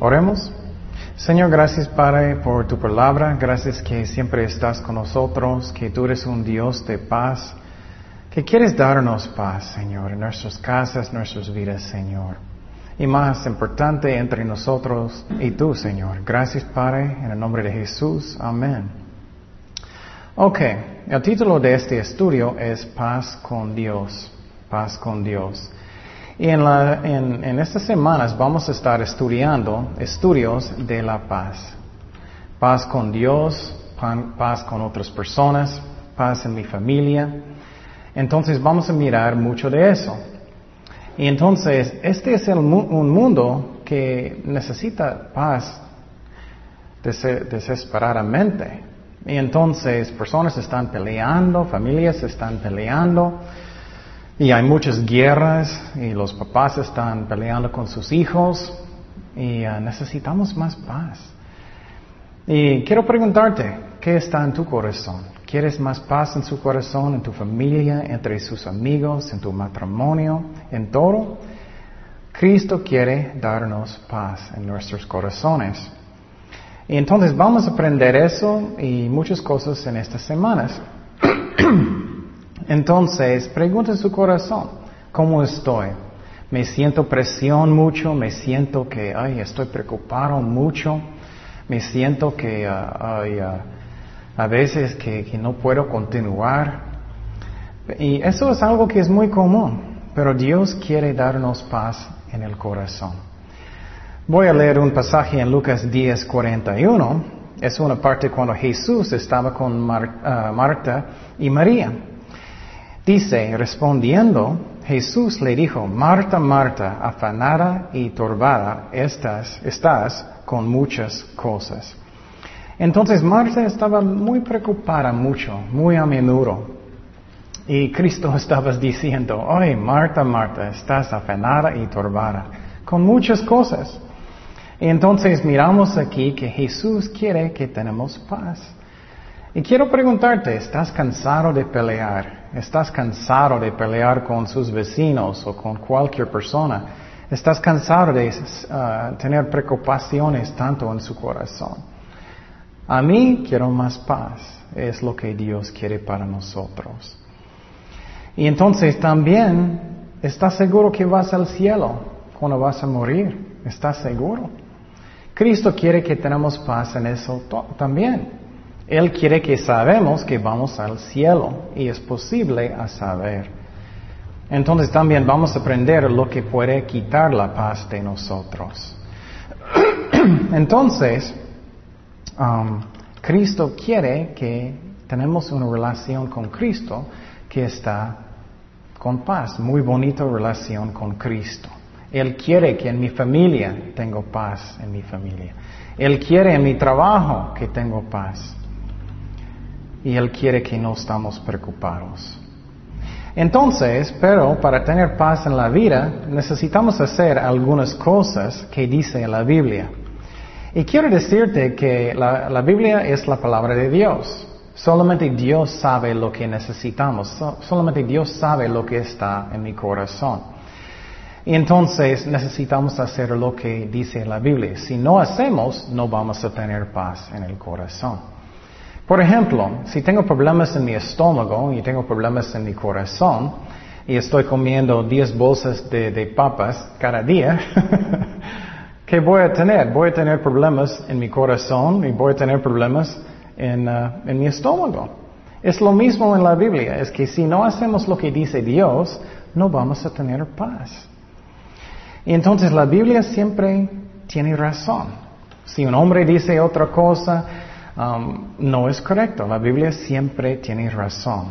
Oremos. Señor, gracias Padre por tu palabra. Gracias que siempre estás con nosotros, que tú eres un Dios de paz, que quieres darnos paz, Señor, en nuestras casas, nuestras vidas, Señor. Y más importante entre nosotros y tú, Señor. Gracias Padre, en el nombre de Jesús. Amén. Ok, el título de este estudio es Paz con Dios. Paz con Dios. Y en, la, en, estas semanas vamos a estar estudiando estudios de la paz. Paz con Dios, paz con otras personas, paz en mi familia. Entonces vamos a mirar mucho de eso. Y entonces, este es el, un mundo que necesita paz des, desesperadamente. Y entonces personas están peleando, familias están peleando. Y hay muchas guerras y los papás están peleando con sus hijos y uh, necesitamos más paz. Y quiero preguntarte, ¿qué está en tu corazón? ¿Quieres más paz en su corazón, en tu familia, entre sus amigos, en tu matrimonio, en todo? Cristo quiere darnos paz en nuestros corazones. Y entonces vamos a aprender eso y muchas cosas en estas semanas. Entonces, pregunta su corazón, ¿cómo estoy? Me siento presión mucho, me siento que, ay, estoy preocupado mucho, me siento que, uh, ay, uh, a veces que, no puedo continuar. Y eso es algo que es muy común, pero Dios quiere darnos paz en el corazón. Voy a leer un pasaje en Lucas 10, 41. Es una parte cuando Jesús estaba con Mar, uh, Marta y María. Dice, respondiendo, Jesús le dijo, Marta, Marta, afanada y turbada estás, estás con muchas cosas. Entonces Marta estaba muy preocupada mucho, muy a menudo. Y Cristo estaba diciendo, oye, Marta, Marta, estás afanada y turbada con muchas cosas. Y entonces miramos aquí que Jesús quiere que tenemos paz. Y quiero preguntarte, ¿estás cansado de pelear? ¿Estás cansado de pelear con sus vecinos o con cualquier persona? ¿Estás cansado de uh, tener preocupaciones tanto en su corazón? A mí quiero más paz. Es lo que Dios quiere para nosotros. Y entonces también, ¿estás seguro que vas al cielo cuando vas a morir? ¿Estás seguro? Cristo quiere que tenemos paz en eso también. Él quiere que sabemos que vamos al cielo y es posible a saber. Entonces también vamos a aprender lo que puede quitar la paz de nosotros. Entonces, um, Cristo quiere que tenemos una relación con Cristo que está con paz, muy bonita relación con Cristo. Él quiere que en mi familia tengo paz en mi familia. Él quiere en mi trabajo que tengo paz y Él quiere que no estamos preocupados. Entonces, pero para tener paz en la vida necesitamos hacer algunas cosas que dice la Biblia. Y quiero decirte que la, la Biblia es la palabra de Dios. Solamente Dios sabe lo que necesitamos. solamente Dios sabe lo que está en mi corazón. Y entonces necesitamos hacer lo que dice la Biblia. Si no hacemos, no vamos a tener paz en el corazón. Por ejemplo, si tengo problemas en mi estómago y tengo problemas en mi corazón y estoy comiendo 10 bolsas de, papas cada día, ¿qué voy a tener? Voy a tener problemas en mi corazón y voy a tener problemas en, uh, en mi estómago. Es lo mismo en la Biblia, es que si no hacemos lo que dice Dios, no vamos a tener paz. Y entonces la Biblia siempre tiene razón. Si un hombre dice otra cosa, Um, no es correcto. La Biblia siempre tiene razón.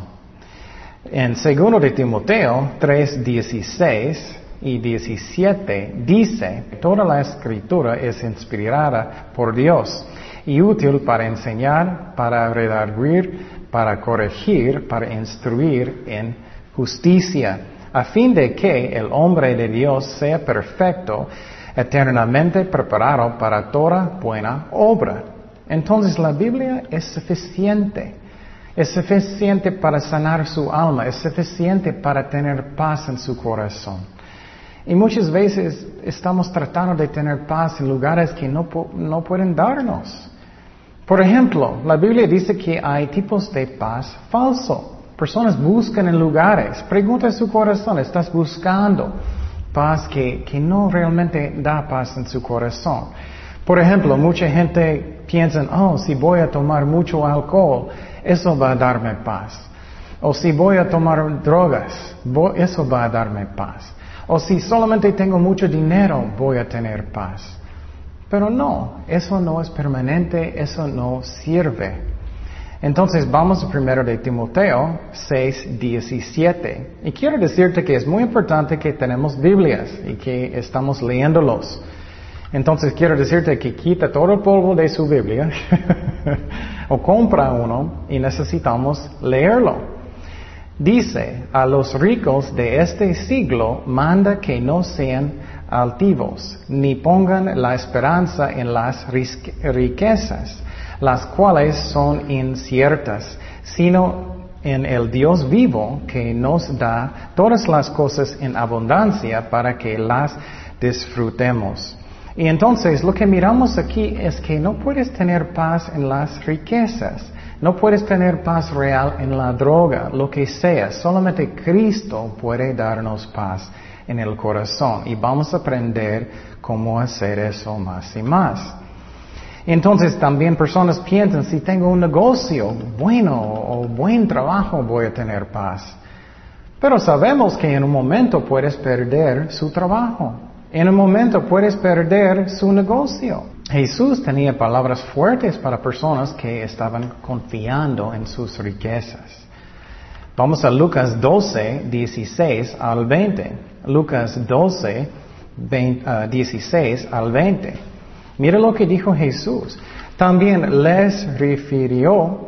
En segundo de Timoteo 3, 16 y 17 dice, toda la escritura es inspirada por Dios y útil para enseñar, para redarguir, para corregir, para instruir en justicia, a fin de que el hombre de Dios sea perfecto, eternamente preparado para toda buena obra. Entonces la Biblia es suficiente. Es suficiente para sanar su alma, es suficiente para tener paz en su corazón. Y muchas veces estamos tratando de tener paz en lugares que no, no pueden darnos. Por ejemplo, la Biblia dice que hay tipos de paz falso. Personas buscan en lugares. Pregunta su corazón, ¿estás buscando paz que, que no realmente da paz en su corazón? Por ejemplo, mucha gente piensa, oh, si voy a tomar mucho alcohol, eso va a darme paz. O si voy a tomar drogas, eso va a darme paz. O si solamente tengo mucho dinero, voy a tener paz. Pero no, eso no es permanente, eso no sirve. Entonces vamos primero de Timoteo 6, 17. Y quiero decirte que es muy importante que tenemos Biblias y que estamos leyéndolos. Entonces quiero decirte que quita todo el polvo de su Biblia o compra uno y necesitamos leerlo. Dice, a los ricos de este siglo manda que no sean altivos, ni pongan la esperanza en las riquezas, las cuales son inciertas, sino en el Dios vivo que nos da todas las cosas en abundancia para que las disfrutemos. Y entonces lo que miramos aquí es que no puedes tener paz en las riquezas. No puedes tener paz real en la droga, lo que sea. Solamente Cristo puede darnos paz en el corazón y vamos a aprender cómo hacer eso más y más. Entonces también personas piensan, si tengo un negocio bueno o buen trabajo voy a tener paz. Pero sabemos que en un momento puedes perder su trabajo. En un momento puedes perder su negocio. Jesús tenía palabras fuertes para personas que estaban confiando en sus riquezas. Vamos a Lucas 12, 16 al 20. Lucas 12, 16 al 20. Mira lo que dijo Jesús. También les refirió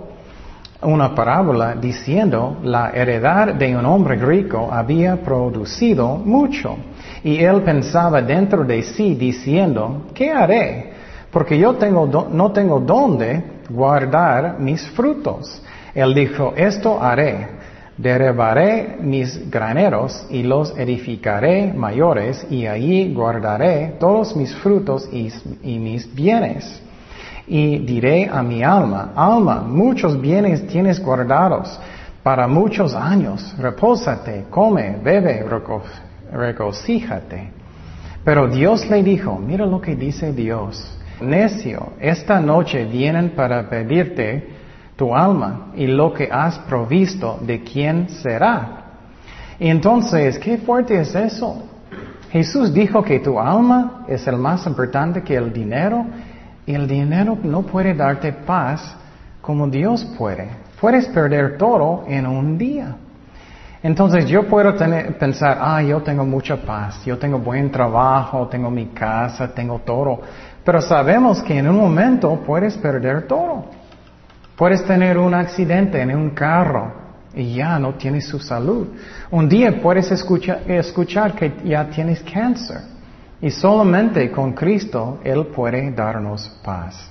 una parábola diciendo, la heredad de un hombre rico había producido mucho. Y él pensaba dentro de sí diciendo, ¿qué haré? porque yo no tengo dónde guardar mis frutos. Él dijo, esto haré, derribaré mis graneros y los edificaré mayores y allí guardaré todos mis frutos y, y mis bienes. Y diré a mi alma, alma, muchos bienes tienes guardados para muchos años, repósate, come, bebe, regocíjate. Pero Dios le dijo, mira lo que dice Dios, necio, esta noche vienen para pedirte tu alma y lo que has provisto, ¿de quién será? Y entonces, ¿qué fuerte es eso? Jesús dijo que tu alma es el más importante que el dinero y el dinero no puede darte paz como Dios puede. Puedes perder todo en un día. Entonces yo puedo tener, pensar, ah, yo tengo mucha paz, yo tengo buen trabajo, tengo mi casa, tengo todo. Pero sabemos que en un momento puedes perder todo. Puedes tener un accidente en un carro y ya no tienes su salud. Un día puedes escuchar, escuchar que ya tienes cáncer. Y solamente con Cristo Él puede darnos paz.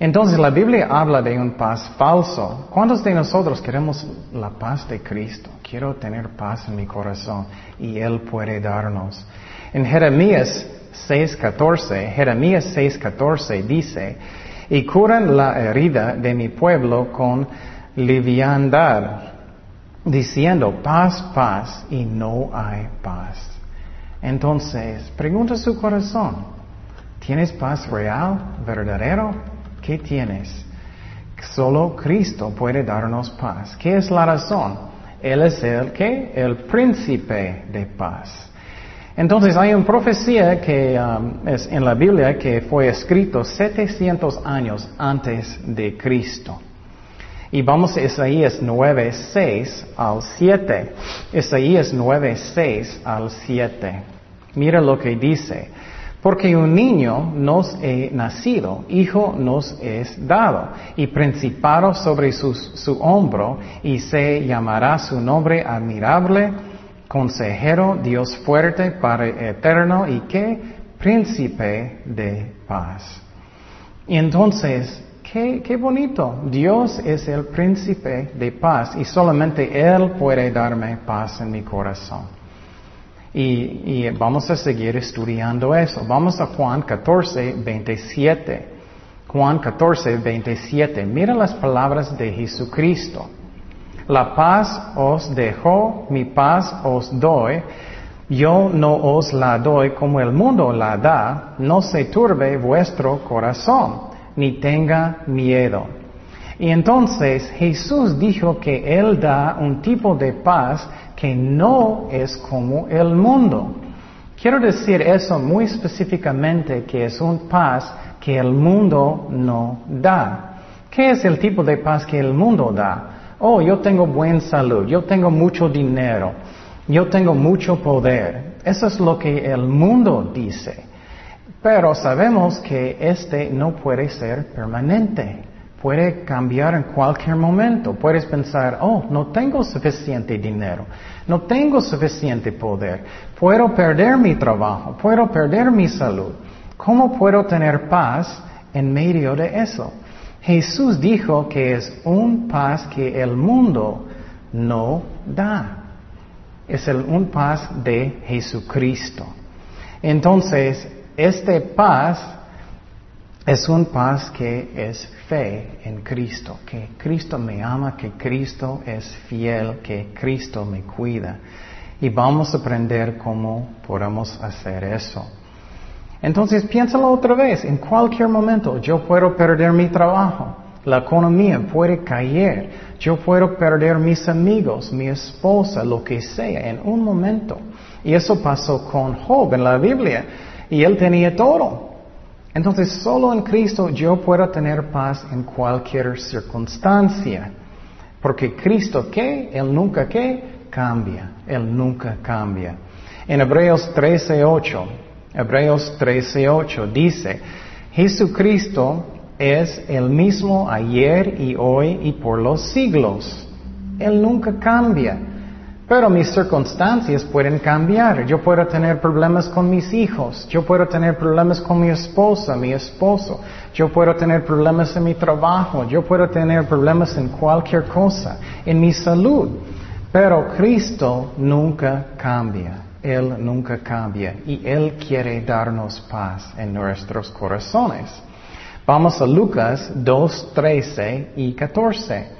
Entonces la Biblia habla de un paz falso. ¿Cuántos de nosotros queremos la paz de Cristo? Quiero tener paz en mi corazón y Él puede darnos. En Jeremías 6.14, Jeremías 6.14 dice, y curan la herida de mi pueblo con liviandad, diciendo paz, paz, y no hay paz. Entonces, pregunta su corazón, ¿tienes paz real, verdadero? ¿Qué tienes? Solo Cristo puede darnos paz. ¿Qué es la razón? Él es el que? El príncipe de paz. Entonces hay una profecía que um, es en la Biblia que fue escrito 700 años antes de Cristo. Y vamos a Isaías 9, 6 al 7. Isaías 9, 6 al 7. Mira lo que dice. Porque un niño nos he nacido, hijo nos es dado, y principado sobre su hombro, y se llamará su nombre admirable consejero, Dios fuerte, Padre eterno y qué príncipe de paz. Y entonces, qué, qué bonito, Dios es el príncipe de paz y solamente Él puede darme paz en mi corazón. Y, vamos a seguir estudiando eso. Vamos a Juan 14, 27. Juan 14, 27. Mira las palabras de Jesucristo. La paz os dejo, mi paz os doy. Yo no os la doy como el mundo la da. No se turbe vuestro corazón, ni tenga miedo. Y entonces Jesús dijo que Él da un tipo de paz que no es como el mundo. Quiero decir eso muy específicamente, que es un paz que el mundo no da. ¿Qué es el tipo de paz que el mundo da? Oh, yo tengo buena salud, yo tengo mucho dinero, yo tengo mucho poder. Eso es lo que el mundo dice. Pero sabemos que este no puede ser permanente. Puede cambiar en cualquier momento. Puedes pensar, oh, no tengo suficiente dinero, no tengo suficiente poder, puedo perder mi trabajo, puedo perder mi salud. ¿Cómo puedo tener paz en medio de eso? Jesús dijo que es un paz que el mundo no da. Es el, un paz de Jesucristo. Entonces, este paz es un paz que es fe en Cristo, que Cristo me ama, que Cristo es fiel, que Cristo me cuida. Y vamos a aprender cómo podemos hacer eso. Entonces piénsalo otra vez, en cualquier momento yo puedo perder mi trabajo, la economía puede caer, yo puedo perder mis amigos, mi esposa, lo que sea, en un momento. Y eso pasó con Job en la Biblia, y él tenía todo. Entonces solo en Cristo yo puedo tener paz en cualquier circunstancia. Porque Cristo, ¿qué? Él nunca, ¿qué? Cambia. Él nunca cambia. En Hebreos 13:8 Hebreos 13:8 dice, Jesucristo es el mismo ayer y hoy y por los siglos. Él nunca cambia. Pero mis circunstancias pueden cambiar. Yo puedo tener problemas con mis hijos. Yo puedo tener problemas con mi esposa, mi esposo. Yo puedo tener problemas en mi trabajo. Yo puedo tener problemas en cualquier cosa, en mi salud. Pero Cristo nunca cambia. Él nunca cambia y Él quiere darnos paz en nuestros corazones. Vamos a Lucas 2, 13 y 14.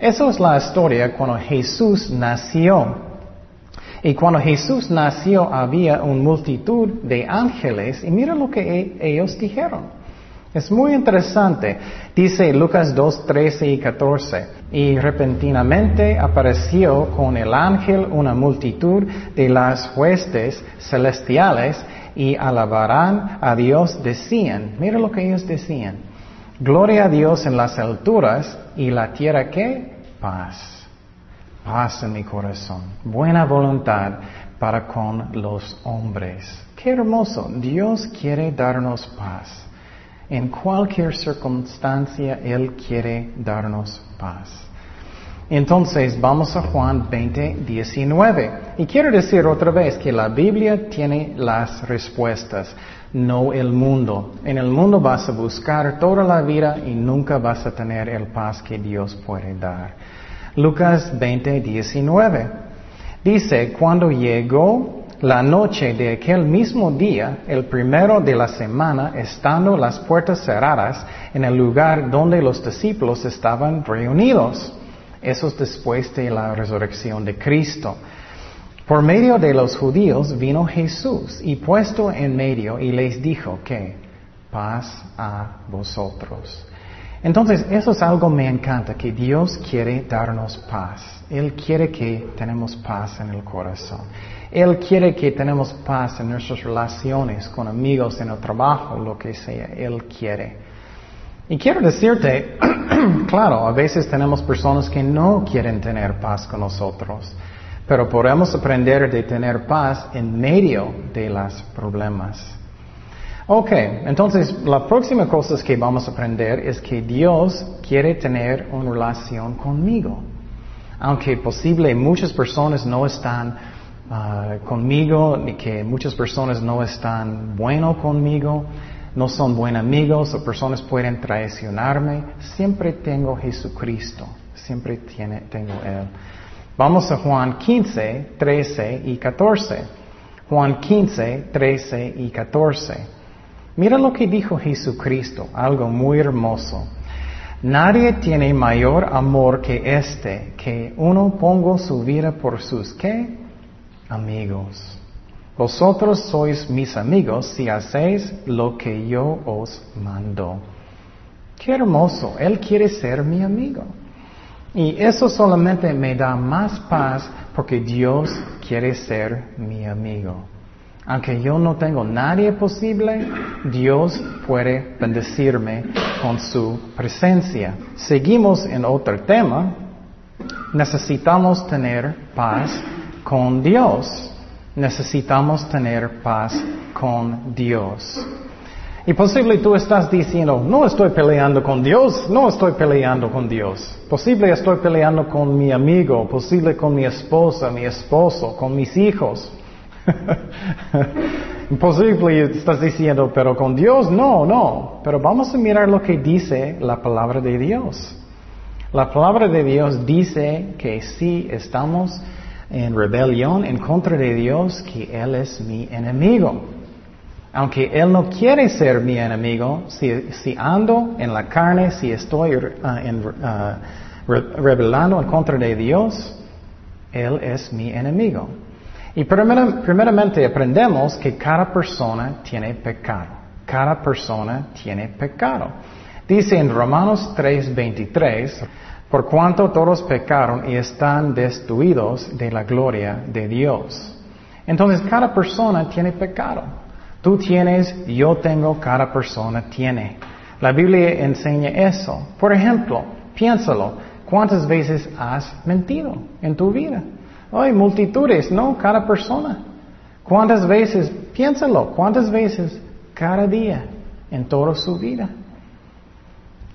Esa es la historia cuando Jesús nació. Y cuando Jesús nació había una multitud de ángeles y mira lo que e-, ellos dijeron. Es muy interesante. Dice Lucas 2, 13 y 14. Y repentinamente apareció con el ángel una multitud de las huestes celestiales y alabarán a Dios decían. Mira lo que ellos decían. Gloria a Dios en las alturas y la tierra que paz. Paz en mi corazón. Buena voluntad para con los hombres. Qué hermoso. Dios quiere darnos paz. En cualquier circunstancia Él quiere darnos paz. Entonces vamos a Juan 20, 19. Y quiero decir otra vez que la Biblia tiene las respuestas, no el mundo. En el mundo vas a buscar toda la vida y nunca vas a tener el paz que Dios puede dar. Lucas 20, 19. Dice, cuando llegó la noche de aquel mismo día, el primero de la semana, estando las puertas cerradas en el lugar donde los discípulos estaban reunidos. Eso es después de la resurrección de Cristo. Por medio de los judíos vino Jesús y puesto en medio y les dijo que paz a vosotros. Entonces, eso es algo que me encanta, que Dios quiere darnos paz. Él quiere que tenemos paz en el corazón. Él quiere que tenemos paz en nuestras relaciones con amigos, en el trabajo, lo que sea. Él quiere. Y quiero decirte, claro, a veces tenemos personas que no quieren tener paz con nosotros, pero podemos aprender de tener paz en medio de los problemas. Ok, entonces la próxima cosa que vamos a aprender es que Dios quiere tener una relación conmigo. Aunque posible muchas personas no están Ah, conmigo, ni que muchas personas no están bueno conmigo, no son buenos amigos o personas pueden traicionarme, siempre tengo Jesucristo, siempre tiene, tengo Él. Vamos a Juan 15, 13 y 14. Juan 15, 13 y 14. Mira lo que dijo Jesucristo, algo muy hermoso. Nadie tiene mayor amor que este, que uno ponga su vida por sus, ¿qué? Amigos. Vosotros sois mis amigos si hacéis lo que yo os mando. Qué hermoso, Él quiere ser mi amigo. Y eso solamente me da más paz porque Dios quiere ser mi amigo. Aunque yo no tengo nadie posible, Dios puede bendecirme con su presencia. Seguimos en otro tema. Necesitamos tener paz con Dios. Necesitamos tener paz con Dios. Y posible tú estás diciendo, no estoy peleando con Dios, no estoy peleando con Dios. Posible estoy peleando con mi amigo, posible con mi esposa, mi esposo, con mis hijos. Imposible estás diciendo, pero con Dios no, no. Pero vamos a mirar lo que dice la palabra de Dios. La palabra de Dios dice que si estamos en rebelión en contra de Dios, que Él es mi enemigo. Aunque Él no quiere ser mi enemigo, si, ando en la carne, si estoy uh, uh, rebelando en contra de Dios, Él es mi enemigo. Y primeramente aprendemos que cada persona tiene pecado. Cada persona tiene pecado. Dice en Romanos 3:23, por cuanto todos pecaron y están destruidos de la gloria de Dios. Entonces cada persona tiene pecado. Tú tienes, yo tengo, cada persona tiene. La Biblia enseña eso. Por ejemplo, piénsalo, ¿cuántas veces has mentido en tu vida? Hay multitudes, no, cada persona. ¿Cuántas veces, piénsalo, cuántas veces cada día en toda su vida?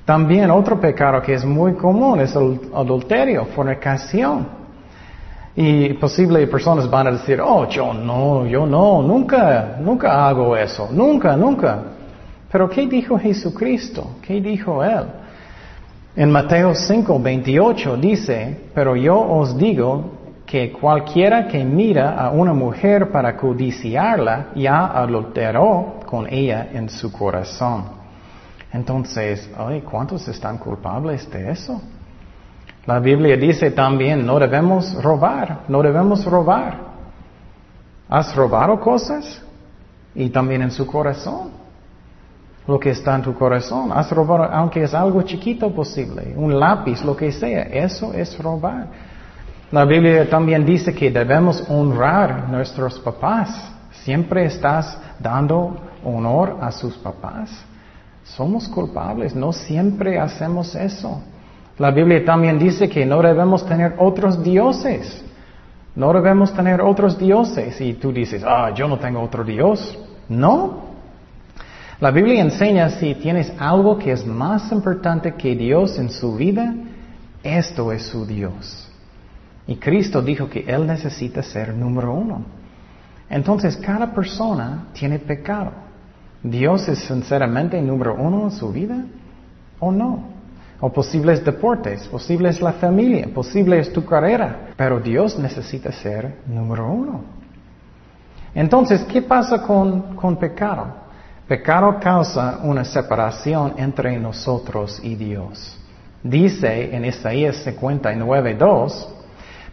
También otro pecado que es muy común es el adulterio, fornicación. Y posible personas van a decir, oh, yo no, yo no, nunca, nunca hago eso, nunca, nunca. Pero ¿qué dijo Jesucristo? ¿Qué dijo Él? En Mateo 5, 28 dice, pero yo os digo que cualquiera que mira a una mujer para codiciarla ya adulteró con ella en su corazón. Entonces, ¿cuántos están culpables de eso? La Biblia dice también, no debemos robar, no debemos robar. ¿Has robado cosas? Y también en su corazón. Lo que está en tu corazón. Has robado, aunque es algo chiquito posible, un lápiz, lo que sea, eso es robar. La Biblia también dice que debemos honrar nuestros papás. Siempre estás dando honor a sus papás. Somos culpables, no siempre hacemos eso. La Biblia también dice que no debemos tener otros dioses. No debemos tener otros dioses. Y tú dices, ah, yo no tengo otro Dios. No. La Biblia enseña si tienes algo que es más importante que Dios en su vida, esto es su Dios. Y Cristo dijo que Él necesita ser número uno. Entonces cada persona tiene pecado. ¿Dios es sinceramente número uno en su vida o no? o posibles deportes, posibles la familia, posible es tu carrera, pero Dios necesita ser número uno. Entonces, ¿qué pasa con, con pecado? Pecado causa una separación entre nosotros y Dios. Dice en Isaías 59.2,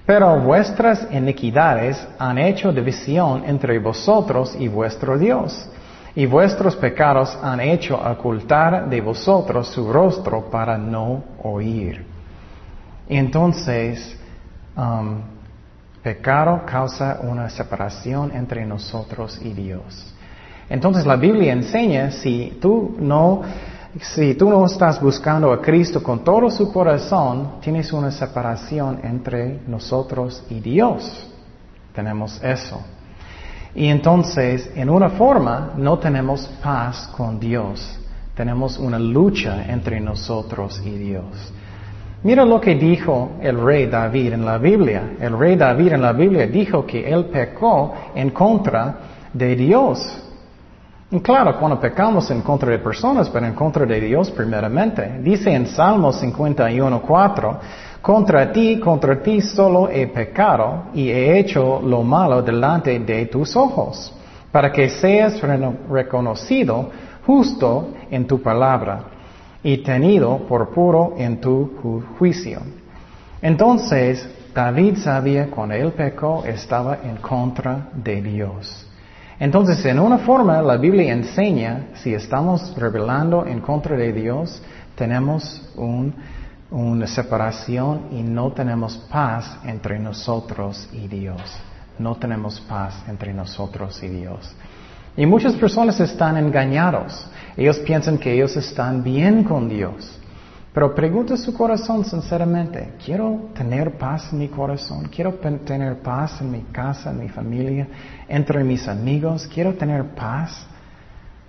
pero vuestras iniquidades han hecho división entre vosotros y vuestro Dios y vuestros pecados han hecho ocultar de vosotros su rostro para no oír. Entonces, um, pecado causa una separación entre nosotros y Dios. Entonces la Biblia enseña si tú no si tú no estás buscando a Cristo con todo su corazón, tienes una separación entre nosotros y Dios. Tenemos eso. Y entonces, en una forma, no tenemos paz con Dios. Tenemos una lucha entre nosotros y Dios. Mira lo que dijo el rey David en la Biblia. El rey David en la Biblia dijo que él pecó en contra de Dios. Y claro, cuando pecamos en contra de personas, pero en contra de Dios primeramente. Dice en Salmo 51.4, contra ti, contra ti solo he pecado y he hecho lo malo delante de tus ojos, para que seas reconocido justo en tu palabra y tenido por puro en tu juicio. Entonces, David sabía cuando él pecó estaba en contra de Dios. Entonces, en una forma, la Biblia enseña, si estamos rebelando en contra de Dios, tenemos un una separación y no tenemos paz entre nosotros y Dios. No tenemos paz entre nosotros y Dios. Y muchas personas están engañados. Ellos piensan que ellos están bien con Dios. Pero pregunta su corazón sinceramente, ¿quiero tener paz en mi corazón? ¿Quiero tener paz en mi casa, en mi familia, entre mis amigos? ¿Quiero tener paz?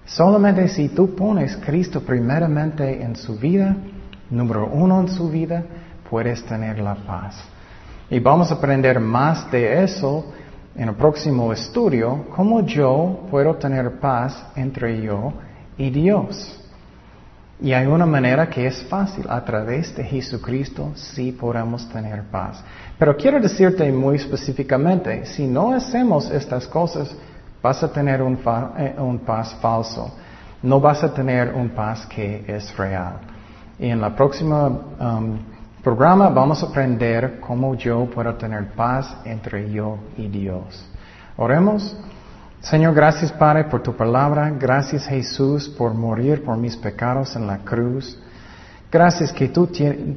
Solamente si tú pones Cristo primeramente en su vida, número uno en su vida, puedes tener la paz. Y vamos a aprender más de eso en el próximo estudio, cómo yo puedo tener paz entre yo y Dios. Y hay una manera que es fácil, a través de Jesucristo sí podemos tener paz. Pero quiero decirte muy específicamente, si no hacemos estas cosas, vas a tener un, eh, un paz falso, no vas a tener un paz que es real. Y en la próxima um, programa vamos a aprender cómo yo puedo tener paz entre yo y Dios. Oremos. Señor, gracias Padre por tu palabra. Gracias Jesús por morir por mis pecados en la cruz. Gracias que tú,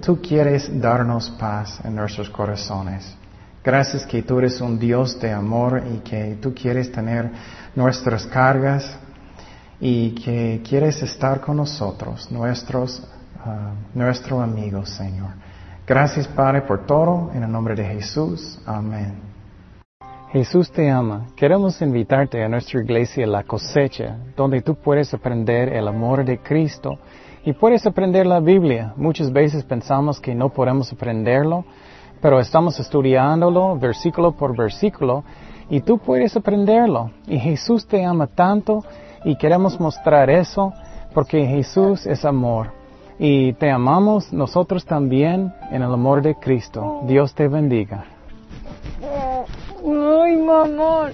tú quieres darnos paz en nuestros corazones. Gracias que tú eres un Dios de amor y que tú quieres tener nuestras cargas y que quieres estar con nosotros, nuestros nuestro amigo, Señor. Gracias, Padre, por todo. En el nombre de Jesús. Amén. Jesús te ama. Queremos invitarte a nuestra iglesia La Cosecha, donde tú puedes aprender el amor de Cristo y puedes aprender la Biblia. Muchas veces pensamos que no podemos aprenderlo, pero estamos estudiándolo versículo por versículo y tú puedes aprenderlo. Y Jesús te ama tanto y queremos mostrar eso porque Jesús es amor. Y te amamos nosotros también en el amor de Cristo. Dios te bendiga. Ay, mamá.